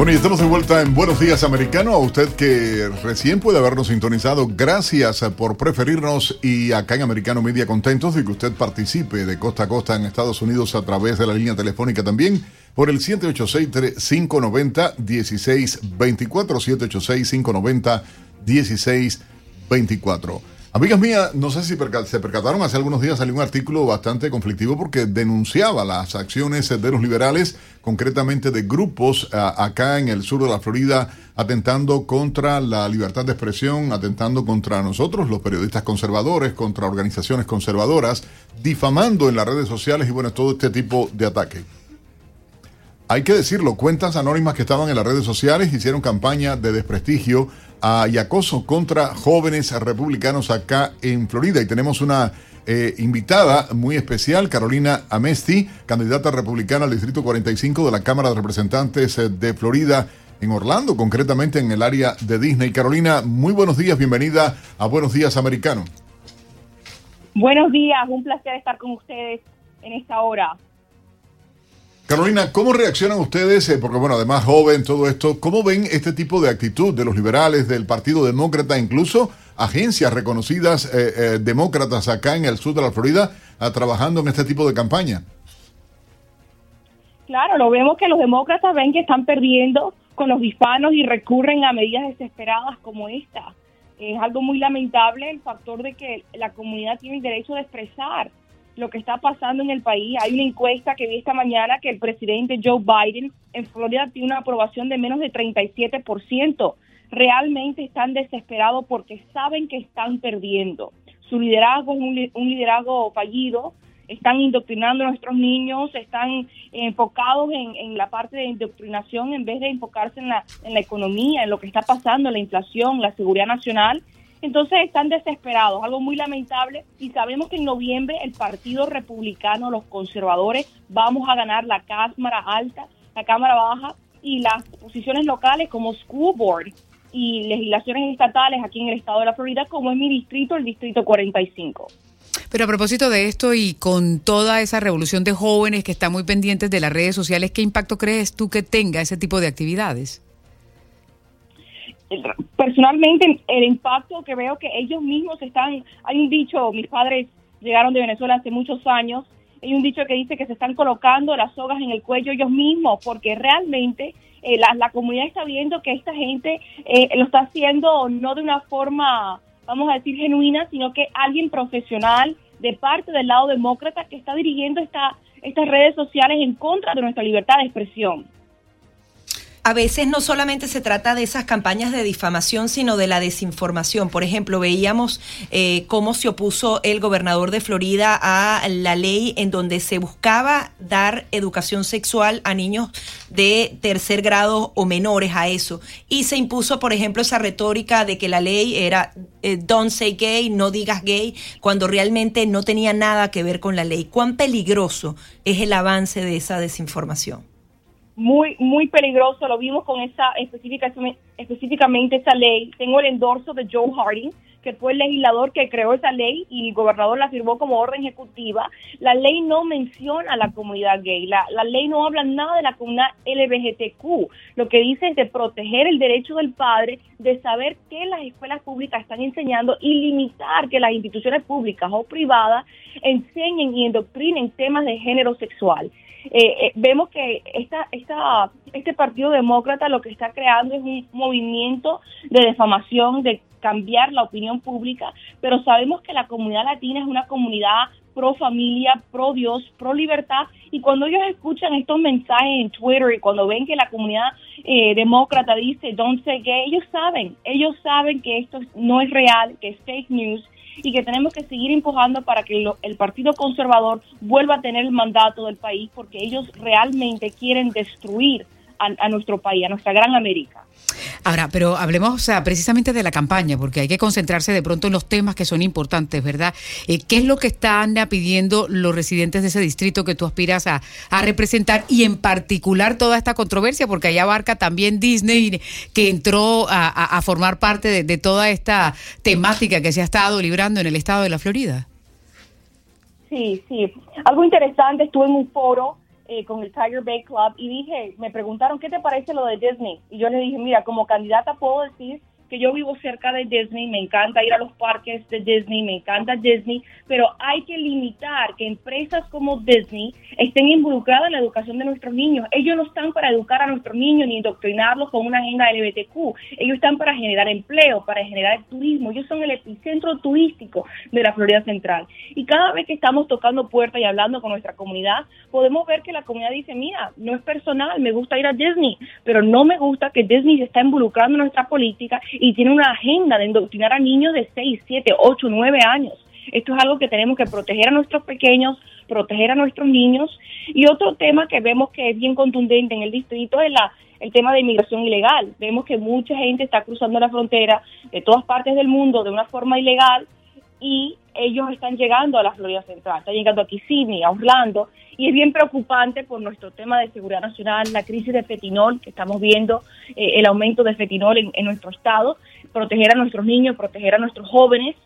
Bueno, y estamos de vuelta en Buenos Días Americano. A usted que recién puede habernos sintonizado, gracias por preferirnos y acá en Americano Media contentos de que usted participe de costa a costa en Estados Unidos a través de la línea telefónica también por el 786-590-1624, 786-590-1624. Amigas mías, no sé si se percataron, hace algunos días salió un artículo bastante conflictivo porque denunciaba las acciones de los liberales, concretamente de grupos acá en el sur de la Florida, atentando contra la libertad de expresión, atentando contra nosotros, los periodistas conservadores, contra organizaciones conservadoras, difamando en las redes sociales y bueno, todo este tipo de ataque. Hay que decirlo, cuentas anónimas que estaban en las redes sociales hicieron campaña de desprestigio y acoso contra jóvenes republicanos acá en Florida. Y tenemos una eh, invitada muy especial, Carolina Amesti, candidata republicana al Distrito 45 de la Cámara de Representantes eh, de Florida en Orlando, concretamente en el área de Disney. Carolina, muy buenos días, bienvenida a Buenos Días Americano. Buenos días, un placer estar con ustedes en esta hora. Carolina, ¿cómo reaccionan ustedes? Eh, porque, bueno, además joven, todo esto, ¿cómo ven este tipo de actitud de los liberales, del Partido Demócrata, incluso agencias reconocidas eh, eh, demócratas acá en el sur de la Florida, trabajando en este tipo de campaña? Claro, lo vemos que los demócratas ven que están perdiendo con los hispanos y recurren a medidas desesperadas como esta. Es algo muy lamentable el factor de que la comunidad tiene el derecho de expresar lo que está pasando en el país. Hay una encuesta que vi esta mañana que el presidente Joe Biden en Florida tiene una aprobación de menos de 37%. Realmente están desesperados porque saben que están perdiendo. Su liderazgo es un, liderazgo fallido. Están indoctrinando a nuestros niños, están enfocados en, la parte de indoctrinación en vez de enfocarse en la, en la economía, en lo que está pasando, la inflación, la seguridad nacional entonces están desesperados, algo muy lamentable y sabemos que en noviembre el Partido Republicano, los conservadores, vamos a ganar la Cámara Alta, la Cámara Baja y las posiciones locales como School Board y legislaciones estatales aquí en el estado de la Florida, como es mi distrito, el Distrito 45. Pero a propósito de esto y con toda esa revolución de jóvenes que están muy pendientes de las redes sociales, ¿qué impacto crees tú que tenga ese tipo de actividades? Personalmente el impacto que veo que ellos mismos están, hay un dicho, mis padres llegaron de Venezuela hace muchos años, hay un dicho que dice que se están colocando las sogas en el cuello ellos mismos, porque realmente eh, la, comunidad está viendo que esta gente eh, lo está haciendo no de una forma, vamos a decir, genuina, sino que alguien profesional de parte del lado demócrata que está dirigiendo esta, estas redes sociales en contra de nuestra libertad de expresión a veces no solamente se trata de esas campañas de difamación, sino de la desinformación. Por ejemplo, veíamos eh, cómo se opuso el gobernador de Florida a la ley en donde se buscaba dar educación sexual a niños de tercer grado o menores a eso. Y se impuso, por ejemplo, esa retórica de que la ley era eh, don't say gay, no digas gay, cuando realmente no tenía nada que ver con la ley. ¿Cuán peligroso es el avance de esa desinformación? Muy muy peligroso, lo vimos con esa específica, específicamente esa ley. Tengo el endorso de Joe Harding, que fue el legislador que creó esa ley y el gobernador la firmó como orden ejecutiva. La ley no menciona a la comunidad gay, la, la ley no habla nada de la comunidad LGBTQ. Lo que dice es de proteger el derecho del padre de saber qué las escuelas públicas están enseñando y limitar que las instituciones públicas o privadas enseñen y endoctrinen temas de género sexual. Eh, eh, vemos que esta, esta, este Partido Demócrata lo que está creando es un movimiento de defamación, de cambiar la opinión pública, pero sabemos que la comunidad latina es una comunidad pro familia, pro Dios, pro libertad. Y cuando ellos escuchan estos mensajes en Twitter y cuando ven que la comunidad eh, demócrata dice don't say gay, ellos saben, ellos saben que esto no es real, que es fake news y que tenemos que seguir empujando para que el Partido Conservador vuelva a tener el mandato del país porque ellos realmente quieren destruir a nuestro país, a nuestra gran América. Ahora, pero hablemos o sea, precisamente de la campaña, porque hay que concentrarse de pronto en los temas que son importantes, ¿verdad? Eh, ¿Qué es lo que están pidiendo los residentes de ese distrito que tú aspiras a, representar y en particular toda esta controversia, porque ahí abarca también Disney, que entró a, formar parte de, de toda esta temática que se ha estado librando en el estado de la Florida? Sí, sí. Algo interesante, estuve en un foro eh, con el Tiger Bay Club y dije, me preguntaron, ¿qué te parece lo de Disney? Y yo le dije, mira, como candidata puedo decir que yo vivo cerca de Disney, me encanta ir a los parques de Disney, me encanta Disney, pero hay que limitar que empresas como Disney estén involucradas en la educación de nuestros niños. Ellos no están para educar a nuestros niños ni indoctrinarlos con una agenda LGBTQ. Ellos están para generar empleo, para generar turismo. Ellos son el epicentro turístico de la Florida Central. Y cada vez que estamos tocando puertas y hablando con nuestra comunidad, podemos ver que la comunidad dice, mira, no es personal, me gusta ir a Disney, pero no me gusta que Disney se está involucrando en nuestra política y tiene una agenda de indoctrinar a niños de 6, 7, 8, 9 años. Esto es algo que tenemos que proteger a nuestros pequeños, proteger a nuestros niños. Y otro tema que vemos que es bien contundente en el distrito es la, el tema de inmigración ilegal. Vemos que mucha gente está cruzando la frontera de todas partes del mundo de una forma ilegal y ellos están llegando a la Florida Central, están llegando a Kissimmee, a Orlando, y es bien preocupante por nuestro tema de seguridad nacional, la crisis de fetinol que estamos viendo, eh, el aumento de fetinol en, nuestro estado, proteger a nuestros niños, proteger a nuestros jóvenes,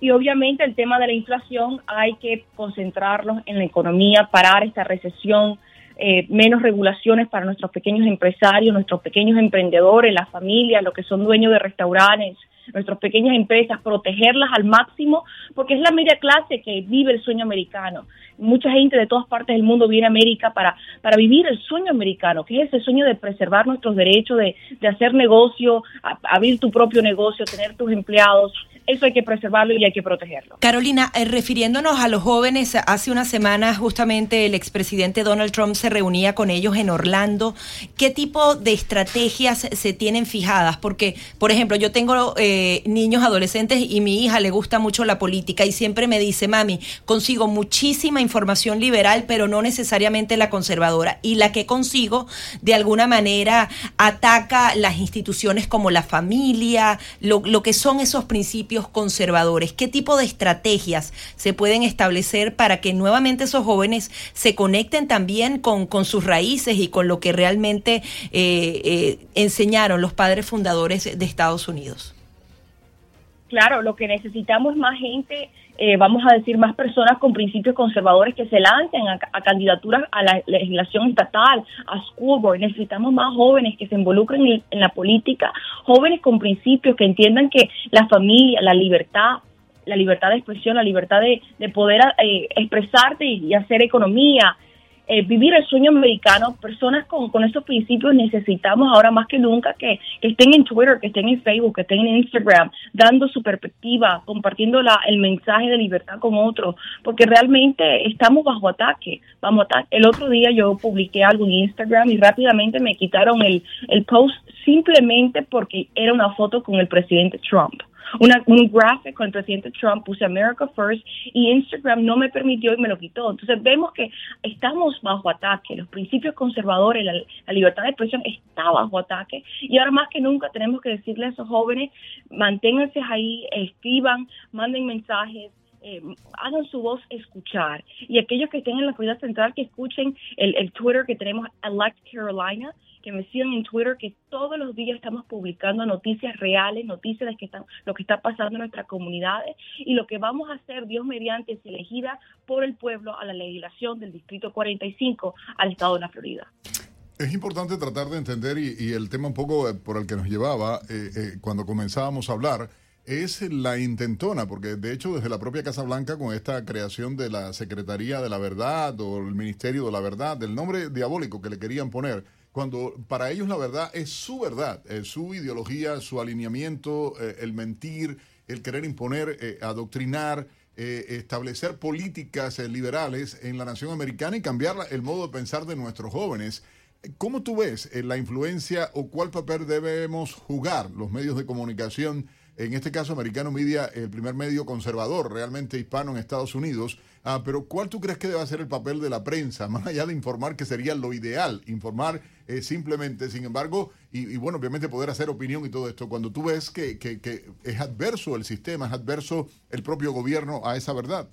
y obviamente el tema de la inflación hay que concentrarlos en la economía, parar esta recesión, eh, menos regulaciones para nuestros pequeños empresarios, nuestros pequeños emprendedores, las familias, los que son dueños de restaurantes, nuestras pequeñas empresas, protegerlas al máximo, porque es la media clase que vive el sueño americano. Mucha gente de todas partes del mundo viene a América para, para vivir el sueño americano, que es ese sueño de preservar nuestros derechos, de, de hacer negocio, abrir tu propio negocio, tener tus empleados, eso hay que preservarlo y hay que protegerlo. Carolina, eh, refiriéndonos a los jóvenes, hace una semana justamente el expresidente Donald Trump se reunía con ellos en Orlando. ¿Qué tipo de estrategias se tienen fijadas? Porque, por ejemplo, yo tengo eh, niños adolescentes y mi hija le gusta mucho la política y siempre me dice, mami, consigo muchísima información liberal, pero no necesariamente la conservadora. Y la que consigo, de alguna manera, ataca las instituciones como la familia, lo que son esos principios conservadores? ¿Qué tipo de estrategias se pueden establecer para que nuevamente esos jóvenes se conecten también con, sus raíces y con lo que realmente eh, eh, enseñaron los padres fundadores de Estados Unidos? Claro, lo que necesitamos es más gente, eh, vamos a decir, más personas con principios conservadores que se lancen a, candidaturas a la legislación estatal, a school. Necesitamos más jóvenes que se involucren en, la política, jóvenes con principios que entiendan que la familia, la libertad, la libertad de expresión, la libertad de, poder eh, expresarte y hacer economía, eh, vivir el sueño americano, personas con, con esos principios necesitamos ahora más que nunca que, estén en Twitter, que estén en Facebook, que estén en Instagram, dando su perspectiva, compartiendo la, el mensaje de libertad con otros, porque realmente estamos bajo ataque, vamos ataque. El otro día yo publiqué algo en Instagram y rápidamente me quitaron el, el post simplemente porque era una foto con el presidente Trump una, un gráfico con el presidente Trump, puse America First y Instagram no me permitió y me lo quitó. Entonces vemos que estamos bajo ataque, los principios conservadores, la, libertad de expresión está bajo ataque y ahora más que nunca tenemos que decirle a esos jóvenes, manténganse ahí, escriban, manden mensajes, eh, hagan su voz escuchar. Y aquellos que estén en la Florida Central, que escuchen el, el Twitter que tenemos, Elect Carolina, que me sigan en Twitter, que todos los días estamos publicando noticias reales, noticias de que están, lo que está pasando en nuestras comunidades y lo que vamos a hacer, Dios mediante, es elegida por el pueblo a la legislación del Distrito 45 al Estado de la Florida. Es importante tratar de entender y, el tema un poco eh, por el que nos llevaba eh, eh, cuando comenzábamos a hablar es la intentona, porque de hecho desde la propia Casa Blanca con esta creación de la Secretaría de la Verdad o el Ministerio de la Verdad, del nombre diabólico que le querían poner, cuando para ellos la verdad es su verdad, es su ideología, su alineamiento, eh, el mentir, el querer imponer, eh, adoctrinar, eh, establecer políticas eh, liberales en la nación americana y cambiar el modo de pensar de nuestros jóvenes. ¿Cómo tú ves la influencia o cuál papel debemos jugar los medios de comunicación en este caso Americano Media, el primer medio conservador realmente hispano en Estados Unidos. Ah, pero ¿cuál tú crees que debe ser el papel de la prensa, más allá de informar, que sería lo ideal, informar eh, simplemente, sin embargo, y, bueno, obviamente poder hacer opinión y todo esto, cuando tú ves que, que, que es adverso el sistema, es adverso el propio gobierno a esa verdad?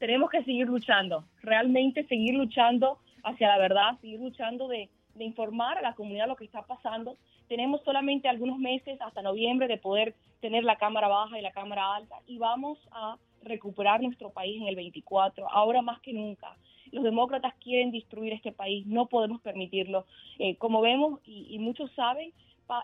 Tenemos que seguir luchando, realmente seguir luchando hacia la verdad, seguir luchando de de informar a la comunidad lo que está pasando. Tenemos solamente algunos meses hasta noviembre de poder tener la cámara baja y la cámara alta y vamos a recuperar nuestro país en el 24, ahora más que nunca. Los demócratas quieren destruir este país, no podemos permitirlo. Eh, como vemos y, muchos saben,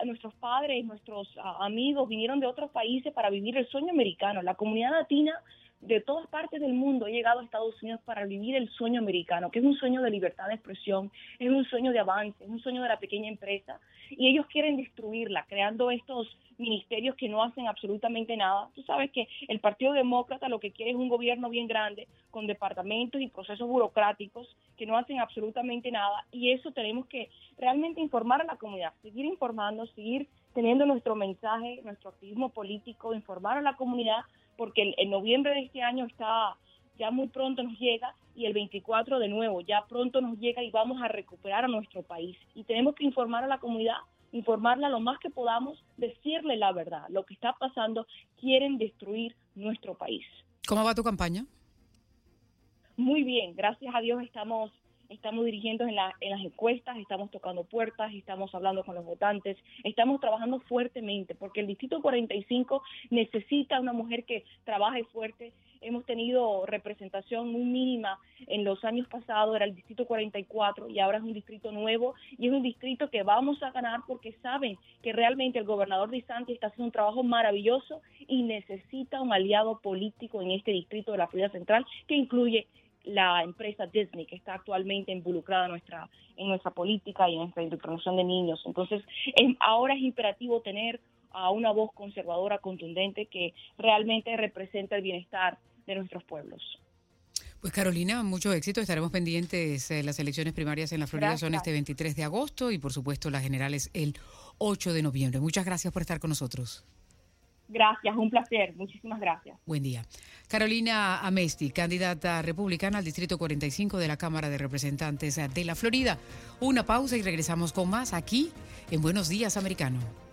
nuestros padres, nuestros ah, amigos vinieron de otros países para vivir el sueño americano. La comunidad latina de todas partes del mundo ha llegado a Estados Unidos para vivir el sueño americano, que es un sueño de libertad de expresión, es un sueño de avance, es un sueño de la pequeña empresa. Y ellos quieren destruirla, creando estos ministerios que no hacen absolutamente nada. Tú sabes que el Partido Demócrata lo que quiere es un gobierno bien grande, con departamentos y procesos burocráticos que no hacen absolutamente nada. Y eso tenemos que realmente informar a la comunidad, seguir informando, seguir teniendo nuestro mensaje, nuestro activismo político, informar a la comunidad porque el, noviembre de este año está ya muy pronto nos llega y el 24 de nuevo ya pronto nos llega y vamos a recuperar a nuestro país y tenemos que informar a la comunidad informarla lo más que podamos, decirle la verdad, lo que está pasando, quieren destruir nuestro país. ¿Cómo va tu campaña? Muy bien, gracias a Dios estamos estamos dirigiendo en, las encuestas, estamos tocando puertas, estamos hablando con los votantes, estamos trabajando fuertemente, porque el Distrito 45 necesita una mujer que trabaje fuerte. Hemos tenido representación muy mínima en los años pasados, era el Distrito 44 y ahora es un distrito nuevo y es un distrito que vamos a ganar porque saben que realmente el gobernador de Santi está haciendo un trabajo maravilloso y necesita un aliado político en este distrito de la Florida Central que incluye la empresa Disney, que está actualmente involucrada en nuestra, en nuestra política y en nuestra promoción de niños. Entonces, ahora es imperativo tener a una voz conservadora contundente que realmente representa el bienestar de nuestros pueblos. Pues Carolina, mucho éxito. Estaremos pendientes. Eh, las elecciones primarias en la Florida son este 23 de agosto y por supuesto las generales el 8 de noviembre. Muchas gracias por estar con nosotros. Gracias, un placer. Muchísimas gracias. Buen día. Carolina Amesti, candidata republicana al Distrito 45 de la Cámara de Representantes de la Florida. Una pausa y regresamos con más aquí en Buenos Días, Americano.